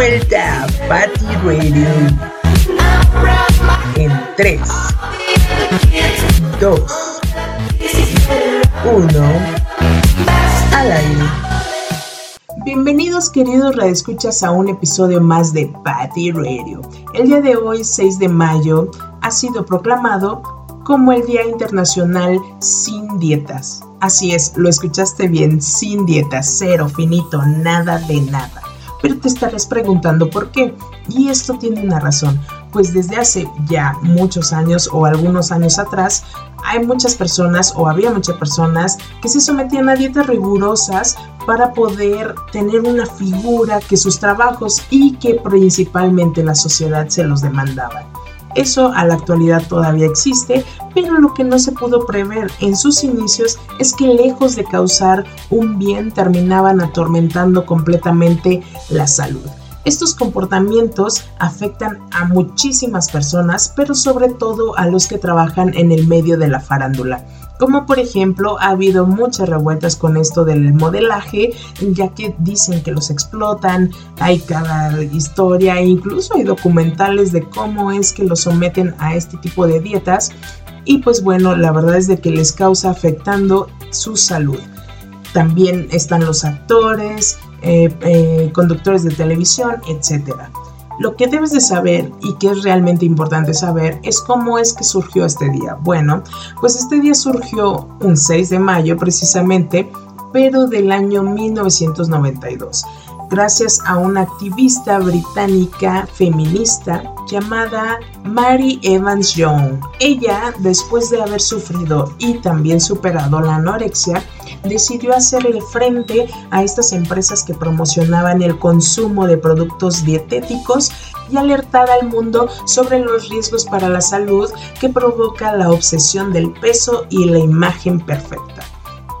vuelta a Patty Radio. En 3, 2, 1, al aire. Bienvenidos queridos radioescuchas a un episodio más de Patty Radio. El día de hoy, 6 de mayo, ha sido proclamado como el Día Internacional sin Dietas. Así es, lo escuchaste bien, sin dietas, cero, finito, nada de nada. Pero te estarás preguntando por qué. Y esto tiene una razón, pues desde hace ya muchos años o algunos años atrás, hay muchas personas o había muchas personas que se sometían a dietas rigurosas para poder tener una figura que sus trabajos y que principalmente la sociedad se los demandaba. Eso a la actualidad todavía existe, pero lo que no se pudo prever en sus inicios es que lejos de causar un bien terminaban atormentando completamente la salud. Estos comportamientos afectan a muchísimas personas, pero sobre todo a los que trabajan en el medio de la farándula como por ejemplo ha habido muchas revueltas con esto del modelaje, ya que dicen que los explotan, hay cada historia incluso hay documentales de cómo es que los someten a este tipo de dietas y pues bueno, la verdad es de que les causa afectando su salud. También están los actores, eh, eh, conductores de televisión, etcétera. Lo que debes de saber y que es realmente importante saber es cómo es que surgió este día. Bueno, pues este día surgió un 6 de mayo precisamente, pero del año 1992 gracias a una activista británica feminista llamada Mary Evans Young. Ella, después de haber sufrido y también superado la anorexia, decidió hacer el frente a estas empresas que promocionaban el consumo de productos dietéticos y alertar al mundo sobre los riesgos para la salud que provoca la obsesión del peso y la imagen perfecta.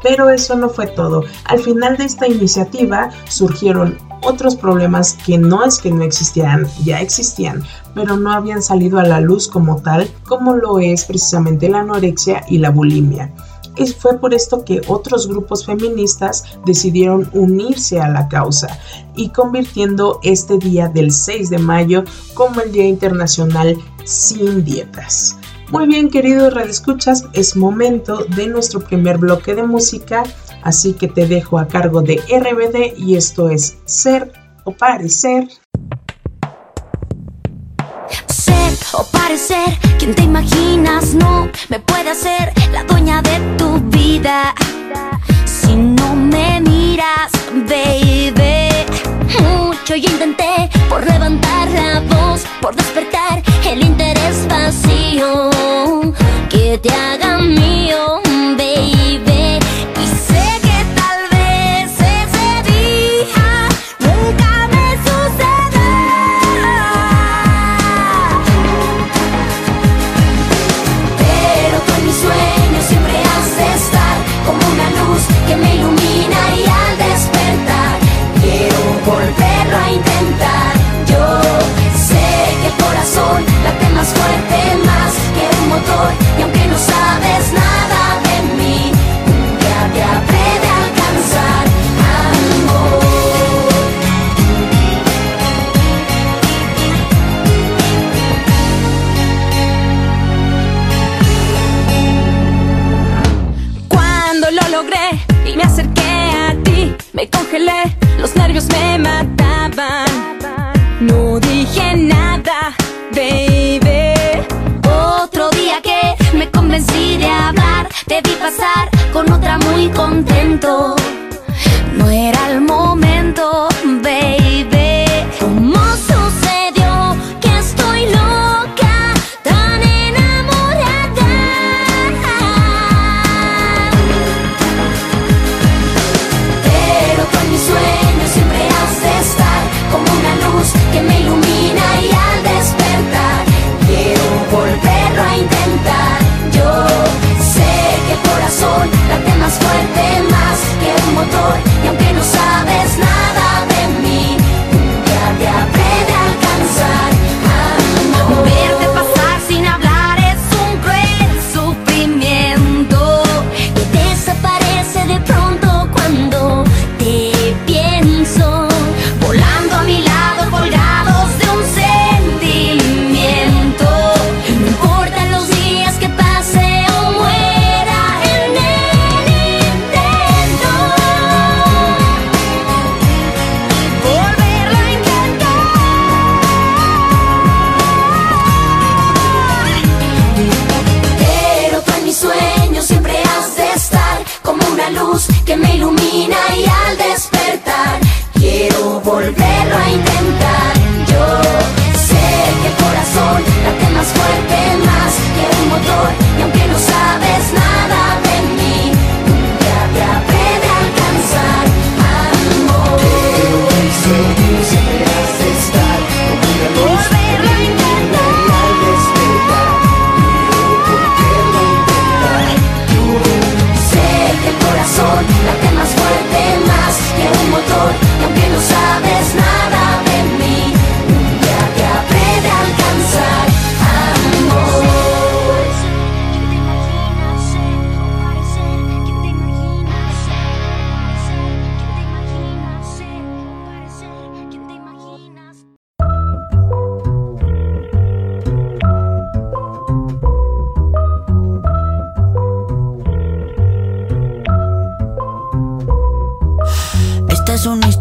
Pero eso no fue todo. Al final de esta iniciativa surgieron otros problemas que no es que no existieran, ya existían, pero no habían salido a la luz como tal, como lo es precisamente la anorexia y la bulimia. Y fue por esto que otros grupos feministas decidieron unirse a la causa y convirtiendo este día del 6 de mayo como el Día Internacional sin Dietas. Muy bien, queridos radioescuchas, es momento de nuestro primer bloque de música, así que te dejo a cargo de RBD y esto es Ser o Parecer. O parecer, quien te imaginas no me puede hacer la dueña de tu vida. Si no me miras, baby. Mucho yo intenté por levantar la voz, por despertar el interés vacío que te haga mío, me congelé, los nervios me mataban. No dije nada, baby. Otro día que me convencí de hablar, te vi pasar con otra muy contento. No era el momento, baby.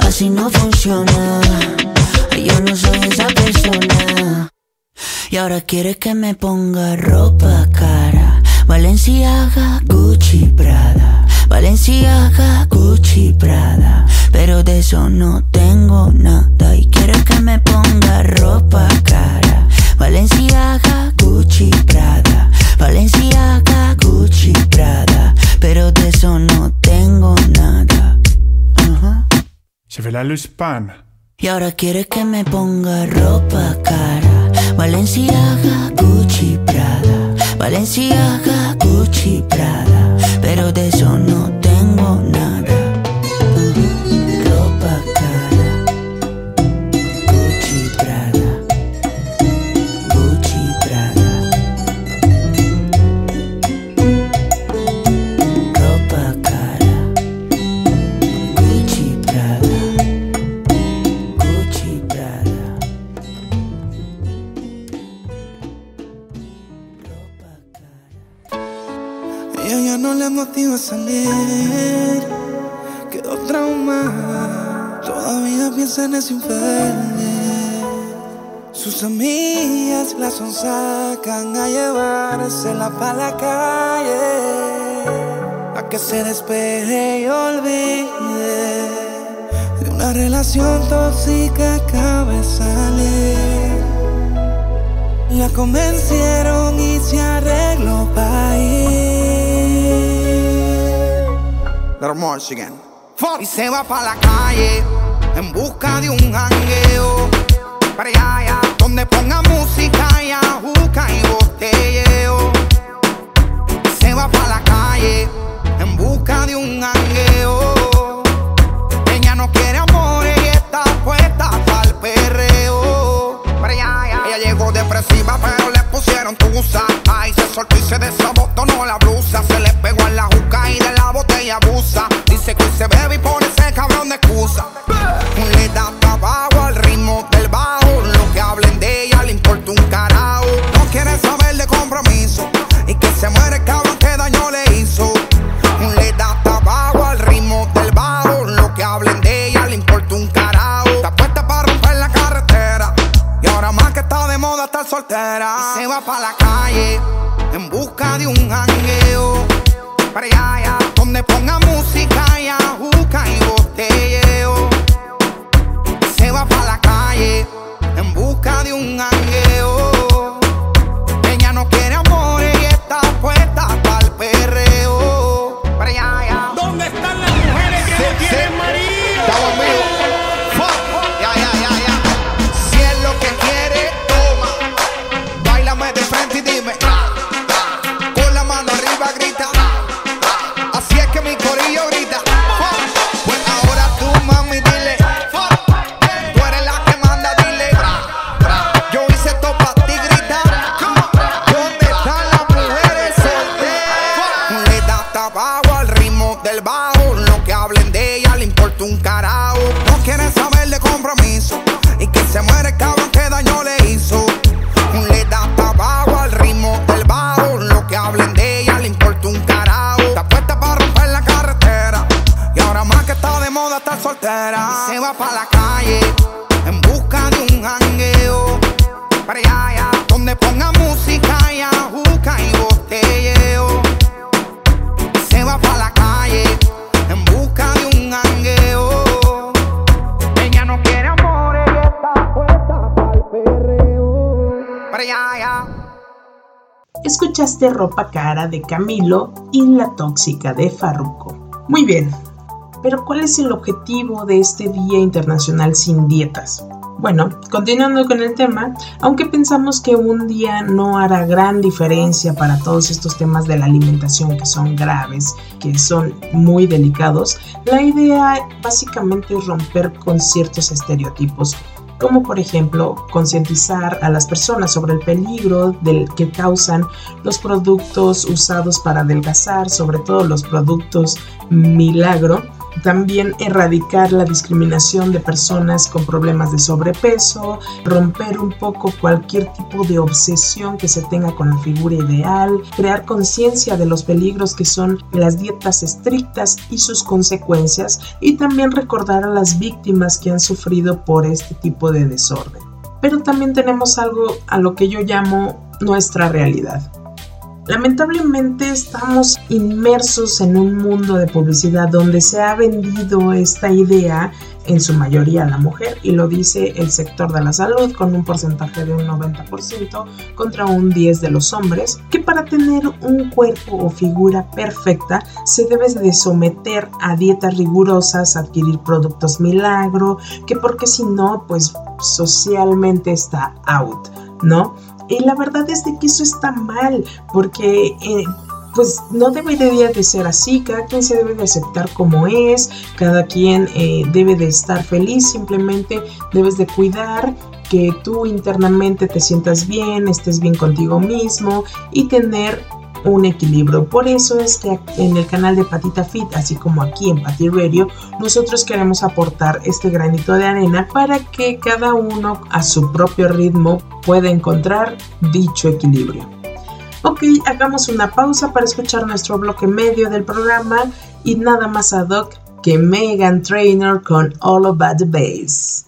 Así no funciona. Yo no soy esa persona. Y ahora quiere que me ponga ropa cara. Valenciaga, Gucci, Prada. Valenciaga, Gucci, Prada. Pero de eso no tengo nada. Y quiere que me ponga ropa cara. Valenciaga, Gucci, Prada. Valenciaga, Gucci, Prada. Pero de eso no tengo nada. Je vais la pan. Y ahora quiere que me ponga ropa cara. Valenciaga, Gucci, Prada. Valenciaga, Gucci, Prada. Pero de eso no tengo nada. Motiva a salir, quedó traumada. Todavía piensa en ese infeliz. Sus amigas la sonsacan a llevársela para la calle. A que se despeje y olvide de una relación tóxica acaba de salir. La convencieron y se arregló para Y se va para la calle en busca de un jangueo. Para allá, donde ponga música y ajuca y botelleo. Se va para la calle en busca de un jangueo. Ella no quiere amor y está puesta para el perreo. Ella llegó depresiva, pero le pusieron tusa. Ay, se soltó y se desabotonó la blusa. Se le pegó en la juca y de la abusa. Dice que se bebe y pone ese cabrón de excusa. Le da trabajo al ritmo del bajo. Lo que hablen de ella le importa un carajo. No quiere saber de compromiso. Y que se muere el cabrón que daño le hizo. Le da trabajo al ritmo del bajo. Lo que hablen de ella le importa un carajo. Está puesta para romper la carretera. Y ahora más que está de moda estar soltera. Se va para la calle en busca de un jangueo. Para allá, ponga música Escuchaste Ropa Cara de Camilo y La Tóxica de Farruko. Muy bien, pero ¿cuál es el objetivo de este Día Internacional sin Dietas? Bueno, continuando con el tema, aunque pensamos que un día no hará gran diferencia para todos estos temas de la alimentación que son graves, que son muy delicados, la idea básicamente es romper con ciertos estereotipos como por ejemplo concientizar a las personas sobre el peligro del que causan los productos usados para adelgazar, sobre todo los productos milagro, también erradicar la discriminación de personas con problemas de sobrepeso, romper un poco cualquier tipo de obsesión que se tenga con la figura ideal, crear conciencia de los peligros que son las dietas estrictas y sus consecuencias y también recordar a las víctimas que han sufrido por este tipo de desorden. Pero también tenemos algo a lo que yo llamo nuestra realidad. Lamentablemente estamos inmersos en un mundo de publicidad donde se ha vendido esta idea en su mayoría a la mujer y lo dice el sector de la salud con un porcentaje de un 90% contra un 10% de los hombres, que para tener un cuerpo o figura perfecta se debe de someter a dietas rigurosas, adquirir productos milagro, que porque si no, pues socialmente está out, ¿no? Y la verdad es de que eso está mal, porque eh, pues no debería de ser así, cada quien se debe de aceptar como es, cada quien eh, debe de estar feliz, simplemente debes de cuidar que tú internamente te sientas bien, estés bien contigo mismo y tener un equilibrio. Por eso es que en el canal de Patita Fit, así como aquí en Pati Radio, nosotros queremos aportar este granito de arena para que cada uno a su propio ritmo pueda encontrar dicho equilibrio. Ok, hagamos una pausa para escuchar nuestro bloque medio del programa y nada más ad hoc que Megan Trainer con All About the Bass.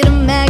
get a mag.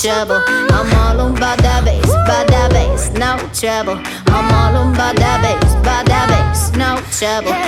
trouble. I'm all about that bass, about that bass, no trouble. I'm all about that bass, about that bass, no trouble.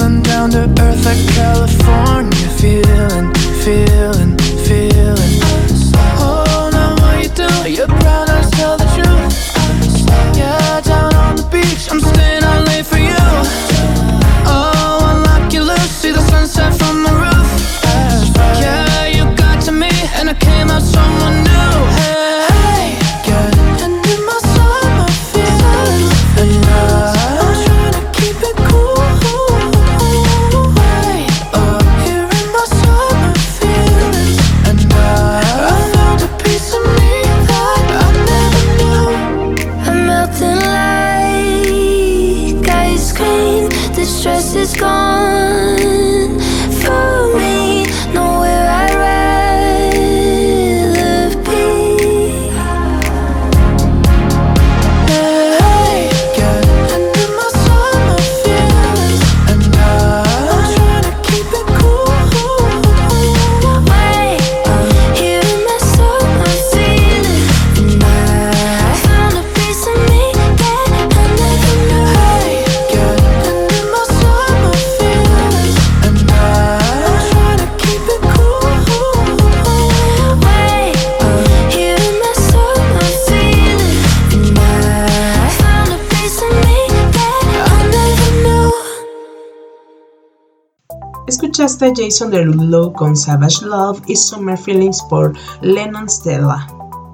And down to earth like California Feeling, feeling, feeling Oh, now what you do? You're proud, I tell the truth Yeah, down Escuchaste a Jason Derulo con Savage Love y Summer Feelings por Lennon Stella.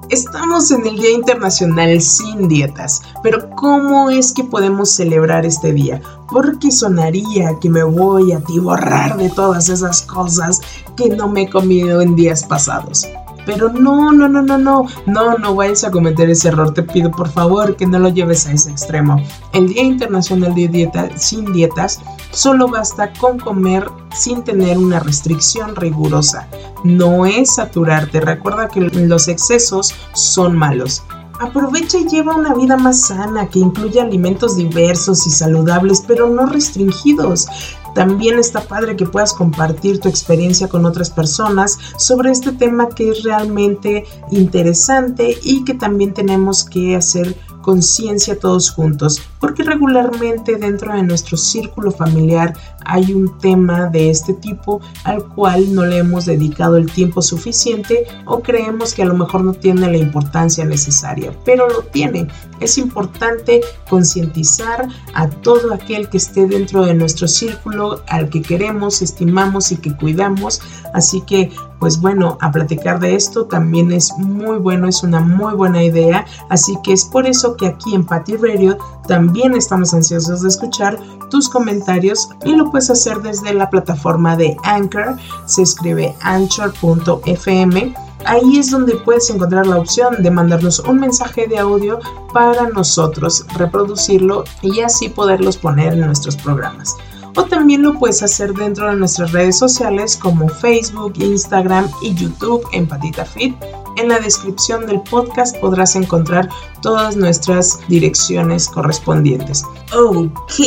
Estamos en el Día Internacional sin dietas, pero ¿cómo es que podemos celebrar este día? Porque sonaría que me voy a tiborrar de todas esas cosas que no me he comido en días pasados. Pero no, no, no, no, no, no, no vayas a cometer ese error. Te pido por favor que no lo lleves a ese extremo. El Día Internacional de Dieta sin dietas solo basta con comer sin tener una restricción rigurosa. No es saturarte. Recuerda que los excesos son malos. Aprovecha y lleva una vida más sana que incluye alimentos diversos y saludables, pero no restringidos. También está padre que puedas compartir tu experiencia con otras personas sobre este tema que es realmente interesante y que también tenemos que hacer conciencia todos juntos, porque regularmente dentro de nuestro círculo familiar hay un tema de este tipo al cual no le hemos dedicado el tiempo suficiente o creemos que a lo mejor no tiene la importancia necesaria, pero lo tiene. Es importante concientizar a todo aquel que esté dentro de nuestro círculo, al que queremos, estimamos y que cuidamos. Así que pues bueno, a platicar de esto también es muy bueno, es una muy buena idea, así que es por eso que aquí en Patty Radio también estamos ansiosos de escuchar tus comentarios y lo puedes hacer desde la plataforma de Anchor, se escribe anchor.fm. Ahí es donde puedes encontrar la opción de mandarnos un mensaje de audio para nosotros reproducirlo y así poderlos poner en nuestros programas o también lo puedes hacer dentro de nuestras redes sociales como Facebook, Instagram y YouTube en Patita Fit. En la descripción del podcast podrás encontrar todas nuestras direcciones correspondientes. Ok,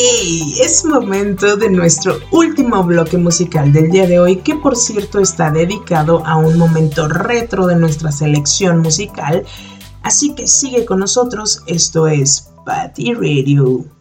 es momento de nuestro último bloque musical del día de hoy, que por cierto está dedicado a un momento retro de nuestra selección musical. Así que sigue con nosotros, esto es Patty Radio.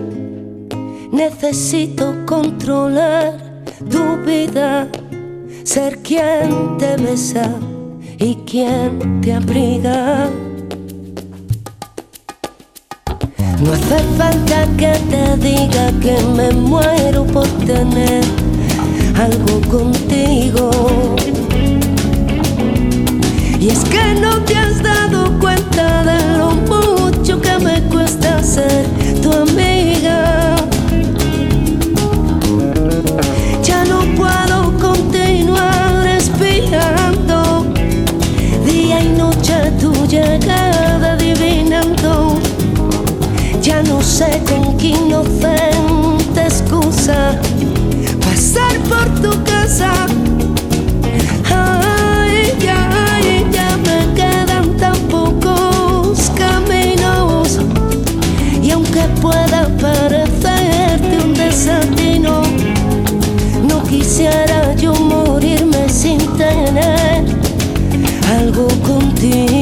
Necesito controlar tu vida, ser quien te besa y quien te abriga. No hace falta que te diga que me muero por tener algo contigo. Y es que no te has dado cuenta de lo mucho que me cuesta ser tu amiga. Inocente excusa pasar por tu casa. Ay, ay, ya me quedan tan pocos caminos. Y aunque pueda parecerte un desatino, no quisiera yo morirme sin tener algo contigo.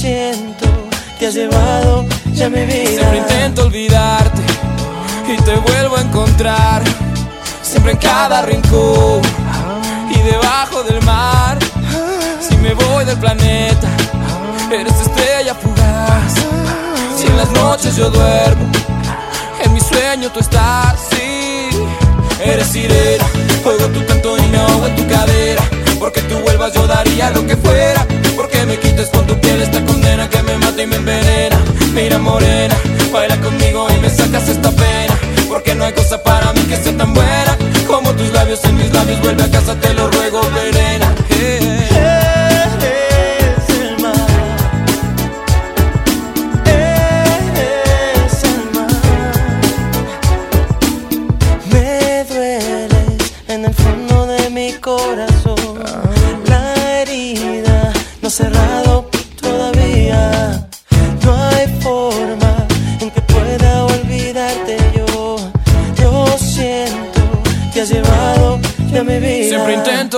Te has llevado ya mi vida. Siempre intento olvidarte y te vuelvo a encontrar. Siempre en cada rincón y debajo del mar. Si me voy del planeta, eres estrella fugaz. Si en las noches yo duermo, en mi sueño tú estás. Sí, eres sirena. Oigo tu canto y me ahogo en tu cadera. Porque tú vuelvas yo daría lo que fuera. Porque me quites con tu piel esta condena que me mata y me envenena. Mira morena, baila conmigo y me sacas esta pena. Porque no hay cosa para mí que sea tan buena como tus labios en mis labios. Vuelve a casa, te lo ruego, Verena.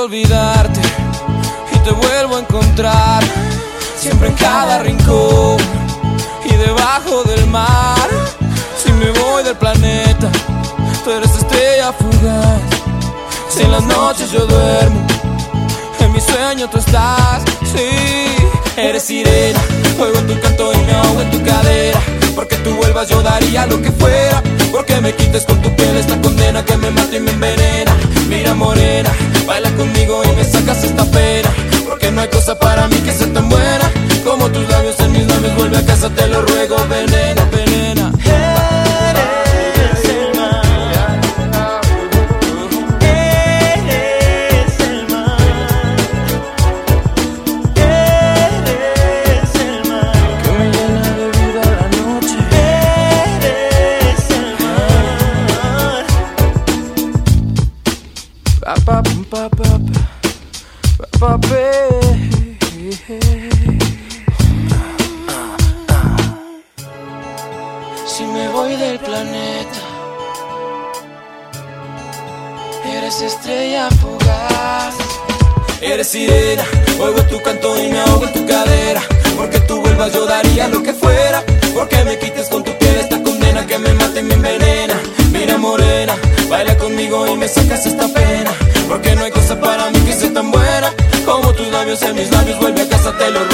Olvidarte y te vuelvo a encontrar. Siempre en cada rincón y debajo del mar. Si me voy del planeta, tú eres estrella fugaz. Si en las noches yo duermo, en mi sueño tú estás. Sí, eres sirena. Oigo tu canto y me ahogo en tu cadera. Porque tú vuelvas yo daría lo que fuera. Porque me quites con tu piel esta condena que me mata y me envenena. Mira morena, baila conmigo y me sacas esta pena. Porque no hay cosa para mí que sea tan buena como tus labios en mis labios. Vuelve a casa, te lo ruego, venena. En mis labios. Vuelve a casa, te lo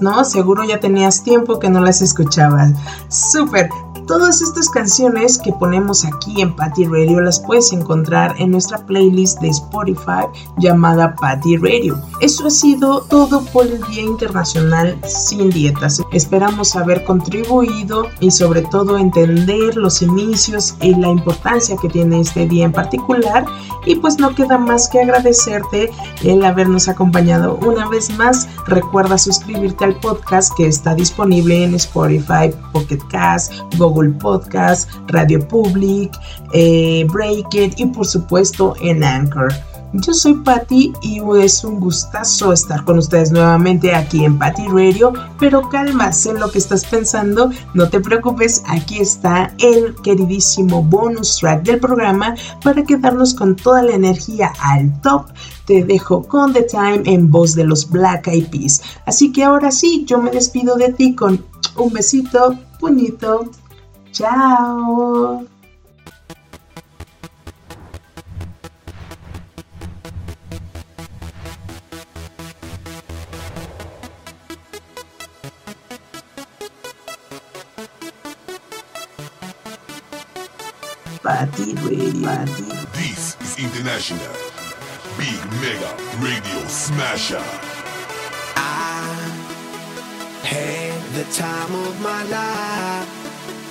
¿no? Seguro ya tenías tiempo que no las escuchabas. Súper. Todas estas canciones que ponemos aquí en Patty Radio las puedes encontrar en nuestra playlist de Spotify llamada Patty Radio. Eso ha sido todo por el Día Internacional Sin Dietas. Esperamos haber contribuido y sobre todo entender los inicios y la importancia que tiene este día en particular. Y pues no queda más que agradecerte el habernos acompañado una vez más. Recuerda suscribirte al podcast que está disponible en Spotify, Pocket Cast, Google Podcast, Radio Public, eh, Break It y por supuesto en Anchor. Yo soy Patty y es un gustazo estar con ustedes nuevamente aquí en Patty Radio, pero calma, sé lo que estás pensando, no te preocupes, aquí está el queridísimo bonus track del programa para quedarnos con toda la energía al top. Te dejo con The Time en voz de los Black Eyed Peas. Así que ahora sí, yo me despido de ti con un besito, puñito. Chao. Patty Radio. Patty. This is International Big Mega Radio Smasher. I had the time of my life,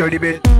Dirty bit.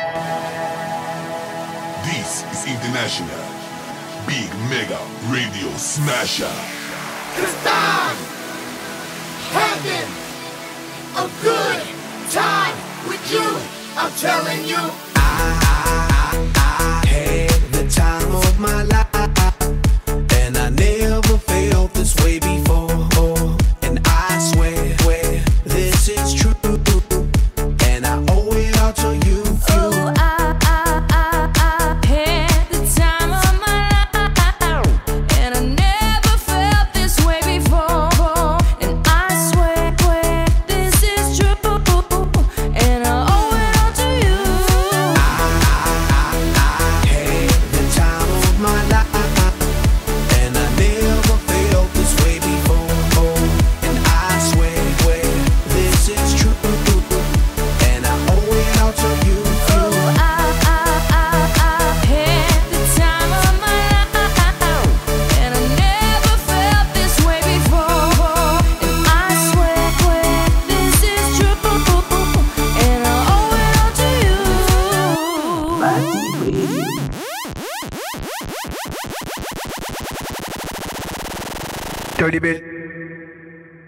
This is International Big Mega Radio Smasher. Cause I'm having a good time with you. I'm telling you. had